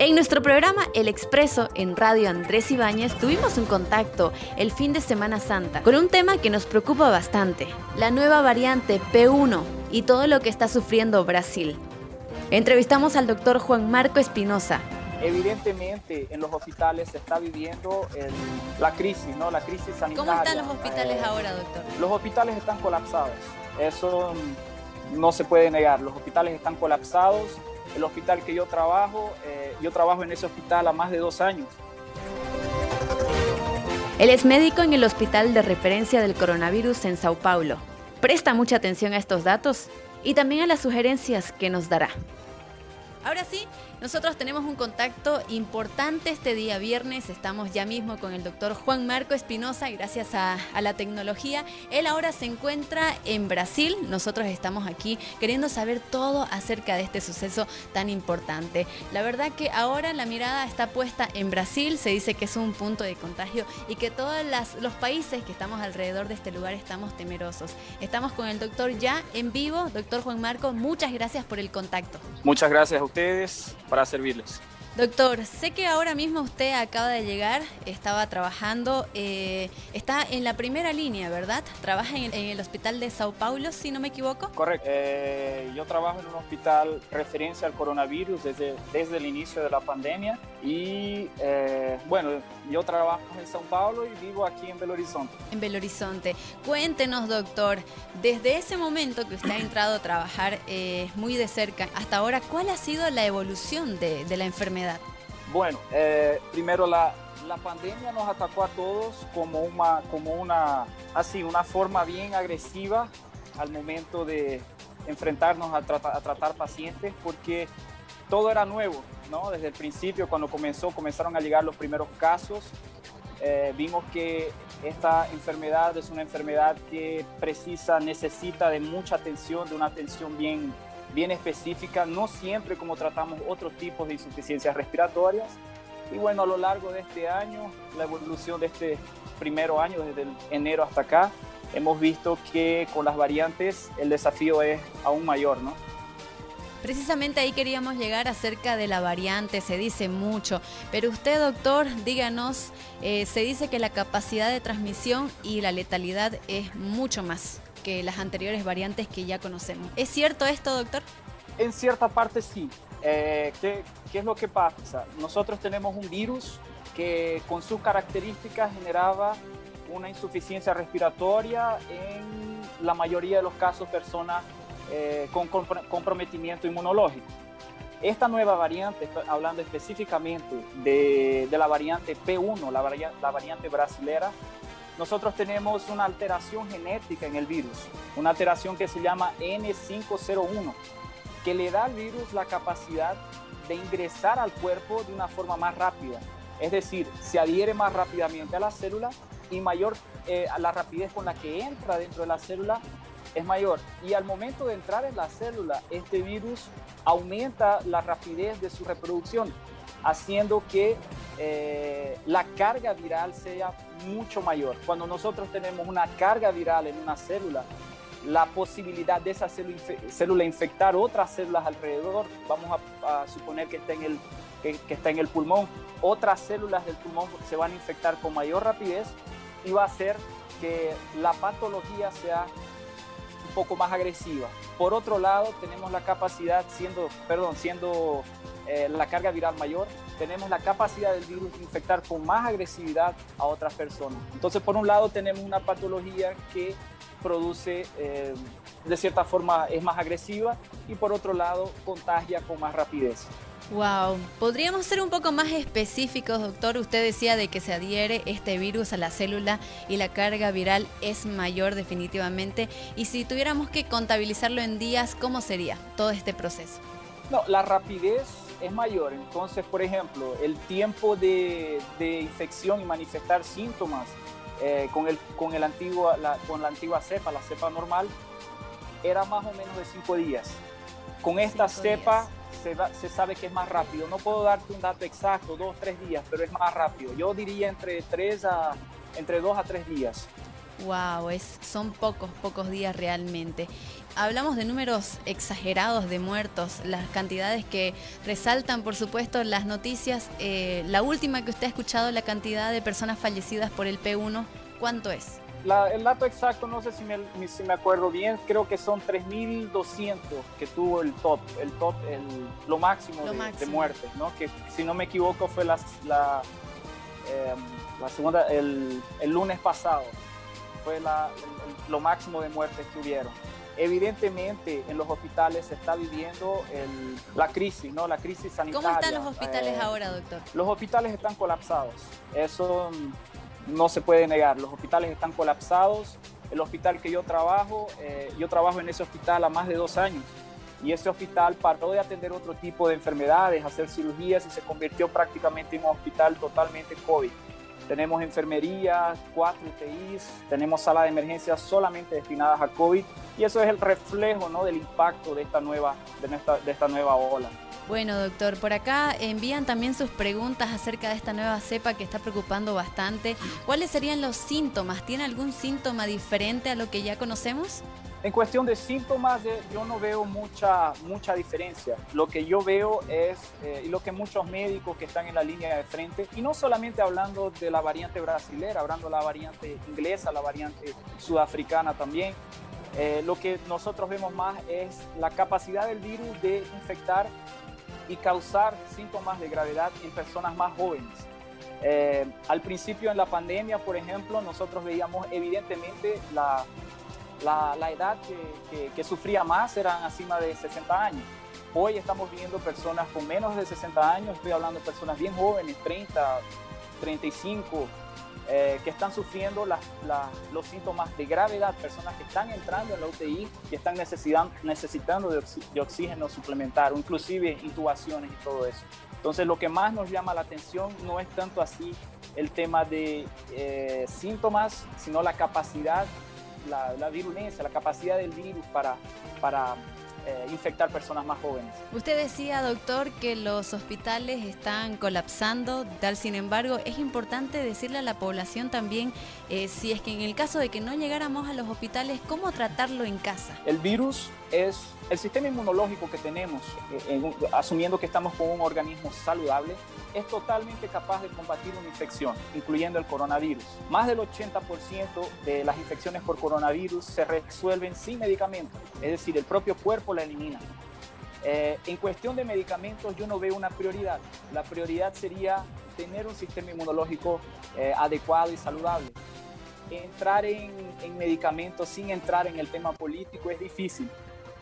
En nuestro programa El Expreso en Radio Andrés Ibáñez tuvimos un contacto el fin de Semana Santa con un tema que nos preocupa bastante, la nueva variante P1 y todo lo que está sufriendo Brasil. Entrevistamos al doctor Juan Marco Espinosa. Evidentemente en los hospitales se está viviendo la crisis, ¿no? La crisis sanitaria. ¿Cómo están los hospitales eh, ahora, doctor? Los hospitales están colapsados. Eso no se puede negar. Los hospitales están colapsados el hospital que yo trabajo, eh, yo trabajo en ese hospital a más de dos años. Él es médico en el Hospital de Referencia del Coronavirus en Sao Paulo. Presta mucha atención a estos datos y también a las sugerencias que nos dará. Ahora sí, nosotros tenemos un contacto importante este día viernes. Estamos ya mismo con el doctor Juan Marco Espinosa, gracias a, la tecnología. Él ahora se encuentra en Brasil. Nosotros estamos aquí queriendo saber todo acerca de este suceso tan importante. La verdad que ahora la mirada está puesta en Brasil. Se dice que es un punto de contagio y que todos los países que estamos alrededor de este lugar estamos temerosos. Estamos con el doctor ya en vivo. Doctor Juan Marco, muchas gracias por el contacto. Muchas gracias a ustedes para servirles. Doctor, sé que ahora mismo usted acaba de llegar, estaba trabajando, eh, está en la primera línea, ¿verdad? Trabaja en el, hospital de Sao Paulo, si no me equivoco. Correcto. Eh, yo trabajo en un hospital referencia al coronavirus desde, desde el inicio de la pandemia y eh, bueno, yo trabajo en Sao Paulo y vivo aquí en Belo Horizonte. En Belo Horizonte. Cuéntenos, doctor, desde ese momento que usted ha entrado a trabajar muy de cerca hasta ahora, ¿cuál ha sido la evolución de, de la enfermedad? Bueno, eh, primero la, la, pandemia nos atacó a todos como una, como una, así, una forma bien agresiva al momento de enfrentarnos a, a tratar pacientes porque todo era nuevo, ¿no? Desde el principio, cuando comenzó, comenzaron a llegar los primeros casos, eh, vimos que esta enfermedad es una enfermedad que precisa, necesita de mucha atención, de una atención bien, bien específica, no siempre como tratamos otros tipos de insuficiencias respiratorias. Y bueno, a lo largo de este año, la evolución de este primero año, desde enero hasta acá, hemos visto que con las variantes el desafío es aún mayor, ¿no? Precisamente ahí queríamos llegar acerca de la variante, se dice mucho, pero usted doctor, díganos, eh, se dice que la capacidad de transmisión y la letalidad es mucho más que las anteriores variantes que ya conocemos. ¿Es cierto esto, doctor? En cierta parte sí. Eh, ¿qué, ¿Qué es lo que pasa? Nosotros tenemos un virus que con sus características generaba una insuficiencia respiratoria en la mayoría de los casos personas eh, con comprometimiento inmunológico. Esta nueva variante, hablando específicamente de, la variante P1, la, la variante brasilera, nosotros tenemos una alteración genética en el virus, una alteración que se llama N501, que le da al virus la capacidad de ingresar al cuerpo de una forma más rápida. Es decir, se adhiere más rápidamente a la célula y mayor eh, la rapidez con la que entra dentro de la célula es mayor. Y al momento de entrar en la célula, este virus aumenta la rapidez de su reproducción, haciendo que eh, la carga viral sea mucho mayor. Cuando nosotros tenemos una carga viral en una célula, la posibilidad de esa célula, infectar otras células alrededor, vamos a, suponer que está, en el, que, está en el pulmón, otras células del pulmón se van a infectar con mayor rapidez y va a hacer que la patología sea un poco más agresiva. Por otro lado, tenemos la capacidad, siendo, perdón, siendo eh, la carga viral mayor, tenemos la capacidad del virus de infectar con más agresividad a otras personas. Entonces, por un lado, tenemos una patología que produce, eh, de cierta forma, es más agresiva y por otro lado, contagia con más rapidez. Wow, podríamos ser un poco más específicos, doctor. Usted decía de que se adhiere este virus a la célula y la carga viral es mayor definitivamente. Y si tuviéramos que contabilizarlo en días, ¿cómo sería todo este proceso? No, la rapidez es mayor. Entonces, por ejemplo, el tiempo de, infección y manifestar síntomas eh, con, el, con, el antiguo, la, con la antigua cepa, la cepa normal, era más o menos de cinco días. Con esta cepa se, se, sabe que es más rápido. No puedo darte un dato exacto, dos, tres días, pero es más rápido. Yo diría entre tres a entre dos a tres días. Wow, es, son pocos, pocos días realmente. Hablamos de números exagerados de muertos, las cantidades que resaltan, por supuesto, las noticias. Eh, la última que usted ha escuchado, la cantidad de personas fallecidas por el P1, ¿cuánto es? el dato exacto, no sé si me, si me acuerdo bien, creo que son 3.200 que tuvo el top, el top, el, lo máximo, de, muertes, ¿no? Que si no me equivoco fue la, la, em, la segunda, el, el, lunes pasado, fue la, lo máximo de muertes que hubieron. Evidentemente en los hospitales se está viviendo el, la crisis, ¿no? La crisis sanitaria. ¿Cómo están los hospitales eh, ahora, doctor? Los hospitales están colapsados. Eso no se puede negar. Los hospitales están colapsados. El hospital que yo trabajo, eh, yo trabajo en ese hospital a más de dos años y ese hospital paró de atender otro tipo de enfermedades, hacer cirugías y se convirtió prácticamente en un hospital totalmente COVID. Tenemos enfermería, cuatro UTIs, tenemos salas de emergencia solamente destinadas a COVID y eso es el reflejo ¿no? del impacto de esta nueva, de esta nueva ola. Bueno, doctor, por acá envían también sus preguntas acerca de esta nueva cepa que está preocupando bastante. ¿Cuáles serían los síntomas? ¿Tiene algún síntoma diferente a lo que ya conocemos? En cuestión de síntomas, yo no veo mucha, mucha diferencia. Lo que yo veo es, eh, y lo que muchos médicos que están en la línea de frente, y no solamente hablando de la variante brasilera, hablando de la variante inglesa, la variante sudafricana también, eh, lo que nosotros vemos más es la capacidad del virus de infectar y causar síntomas de gravedad en personas más jóvenes. Eh, al principio en la pandemia, por ejemplo, nosotros veíamos evidentemente la, la, edad que, sufría más eran encima de 60 años. Hoy estamos viendo personas con menos de 60 años, estoy hablando de personas bien jóvenes, 30, 35, eh, que están sufriendo los síntomas de gravedad, personas que están entrando en la UTI y están necesitando de, oxígeno suplementar, inclusive intubaciones y todo eso. Entonces lo que más nos llama la atención no es tanto así el tema de eh, síntomas, sino la capacidad, la, la, virulencia, la capacidad del virus para, para eh, infectar personas más jóvenes. Usted decía, doctor, que los hospitales están colapsando, tal sin embargo, es importante decirle a la población también, eh, si es que en el caso de que no llegáramos a los hospitales, ¿cómo tratarlo en casa? El virus es el sistema inmunológico que tenemos, eh, asumiendo que estamos con un organismo saludable, es totalmente capaz de combatir una infección, incluyendo el coronavirus. Más del 80% de las infecciones por coronavirus se resuelven sin medicamentos, es decir, el propio cuerpo la elimina. Eh, en cuestión de medicamentos yo no veo una prioridad. La prioridad sería tener un sistema inmunológico eh, adecuado y saludable. Entrar en, en medicamentos sin entrar en el tema político es difícil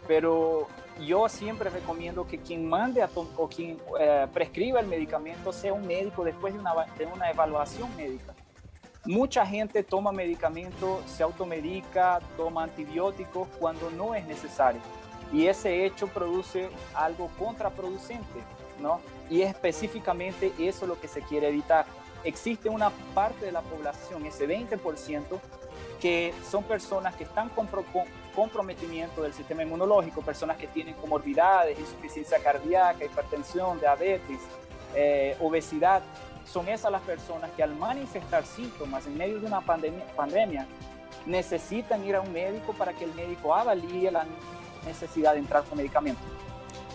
pero yo siempre recomiendo que quien mande o quien eh, prescriba el medicamento sea un médico después de una, de una evaluación médica. Mucha gente toma medicamentos, se automedica, toma antibióticos cuando no es necesario. Y ese hecho produce algo contraproducente, ¿no? Y específicamente eso es lo que se quiere evitar. Existe una parte de la población, ese 20%, que son personas que están con comprometimiento del sistema inmunológico, personas que tienen comorbilidades, insuficiencia cardíaca, hipertensión, diabetes, eh, obesidad. Son esas las personas que al manifestar síntomas en medio de una pandemia, pandemia necesitan ir a un médico para que el médico avalíe la necesidad de entrar con medicamentos.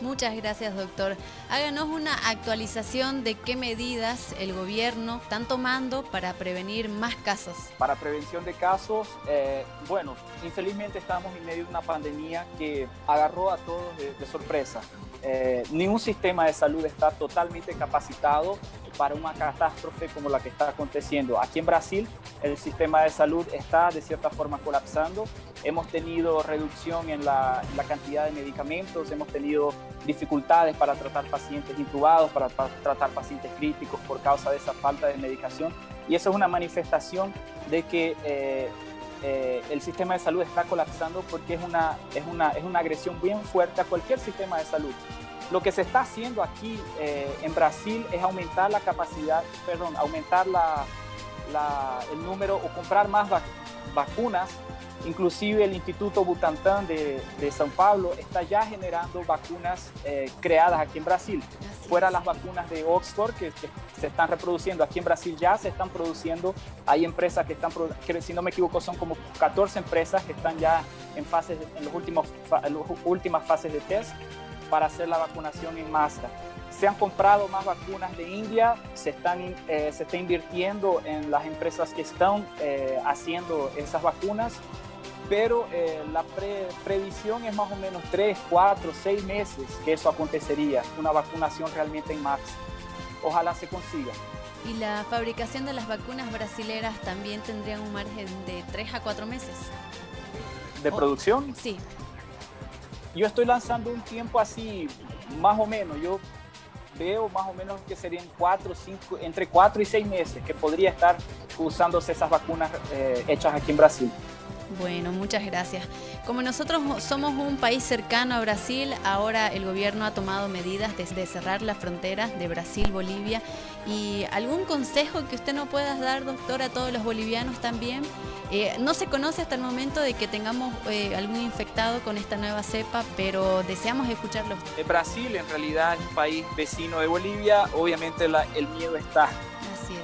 Muchas gracias, doctor. Háganos una actualización de qué medidas el gobierno están tomando para prevenir más casos. Para prevención de casos, eh, bueno, infelizmente estamos en medio de una pandemia que agarró a todos de, sorpresa. Eh, ningún sistema de salud está totalmente capacitado para una catástrofe como la que está aconteciendo. Aquí en Brasil el sistema de salud está de cierta forma colapsando. Hemos tenido reducción en la, cantidad de medicamentos, hemos tenido dificultades para tratar pacientes intubados, para, tratar pacientes críticos por causa de esa falta de medicación. Y eso es una manifestación de que eh, eh, el sistema de salud está colapsando porque es una, es, una, es una agresión bien fuerte a cualquier sistema de salud. Lo que se está haciendo aquí eh, en Brasil es aumentar la capacidad, perdón, aumentar la, el número o comprar más vacunas. Inclusive el Instituto Butantan de, de São Paulo está ya generando vacunas eh, creadas aquí en Brasil. Fuera las vacunas de Oxford que, se están reproduciendo aquí en Brasil ya se están produciendo. Hay empresas que están, que, si no me equivoco, son como 14 empresas que están ya en, fases, en, los últimos, en las últimas fases de test para hacer la vacunación en masa se han comprado más vacunas de India, se, están, eh, se está invirtiendo en las empresas que están eh, haciendo esas vacunas, pero eh, la previsión es más o menos 3, 4, 6 meses que eso acontecería, una vacunación realmente en masa. Ojalá se consiga. ¿Y la fabricación de las vacunas brasileras también tendría un margen de 3 a 4 meses? ¿De producción? Sí. Yo estoy lanzando un tiempo así, más o menos. Yo veo más o menos que serían cuatro, cinco, entre cuatro y seis meses que podría estar usándose esas vacunas eh, hechas aquí en Brasil. Bueno, muchas gracias. Como nosotros somos un país cercano a Brasil, ahora el gobierno ha tomado medidas de cerrar la frontera de Brasil-Bolivia. ¿Y algún consejo que usted nos pueda dar, doctor, a todos los bolivianos también? Eh, no se conoce hasta el momento de que tengamos eh, algún infectado con esta nueva cepa, pero deseamos escucharlo. Brasil en realidad es un país vecino de Bolivia, obviamente el miedo está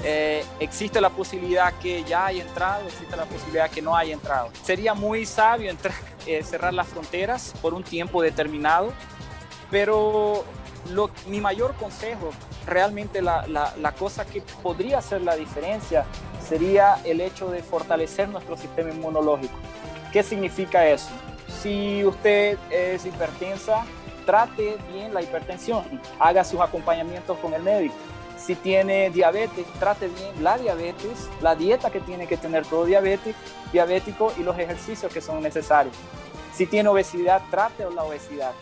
eh, existe la posibilidad que ya haya entrado, existe la posibilidad que no haya entrado. Sería muy sabio eh, cerrar las fronteras por un tiempo determinado, pero mi mayor consejo, realmente la, la, cosa que podría hacer la diferencia sería el hecho de fortalecer nuestro sistema inmunológico. ¿Qué significa eso? Si usted es hipertensa, trate bien la hipertensión, haga sus acompañamientos con el médico si tiene diabetes, trate bien la diabetes, la dieta que tiene que tener todo diabético, diabético y los ejercicios que son necesarios. Si tiene obesidad, trate la obesidad.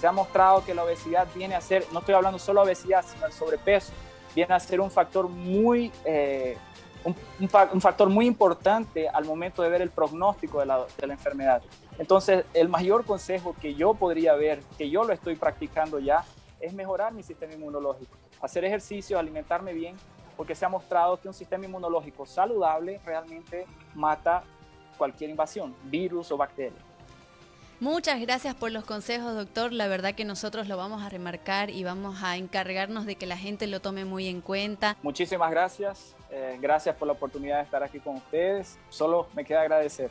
Se ha mostrado que la obesidad viene a ser, no estoy hablando solo de obesidad, sino el sobrepeso, viene a ser un factor muy, eh, un, factor muy importante al momento de ver el pronóstico de la, de la enfermedad. Entonces, el mayor consejo que yo podría ver, que yo lo estoy practicando ya, es mejorar mi sistema inmunológico hacer ejercicio, alimentarme bien, porque se ha mostrado que un sistema inmunológico saludable realmente mata cualquier invasión, virus o bacteria. Muchas gracias por los consejos, doctor. La verdad que nosotros lo vamos a remarcar y vamos a encargarnos de que la gente lo tome muy en cuenta. Muchísimas gracias. Eh, gracias por la oportunidad de estar aquí con ustedes. Solo me queda agradecer.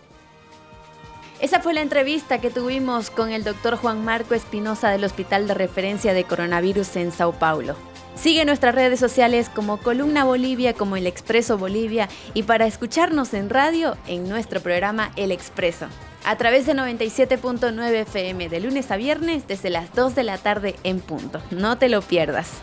Esa fue la entrevista que tuvimos con el doctor Juan Marco Espinosa del Hospital de Referencia de Coronavirus en Sao Paulo. Sigue nuestras redes sociales como Columna Bolivia, como El Expreso Bolivia y para escucharnos en radio en nuestro programa El Expreso. A través de 97.9 FM de lunes a viernes desde las 2 de la tarde en punto. No te lo pierdas.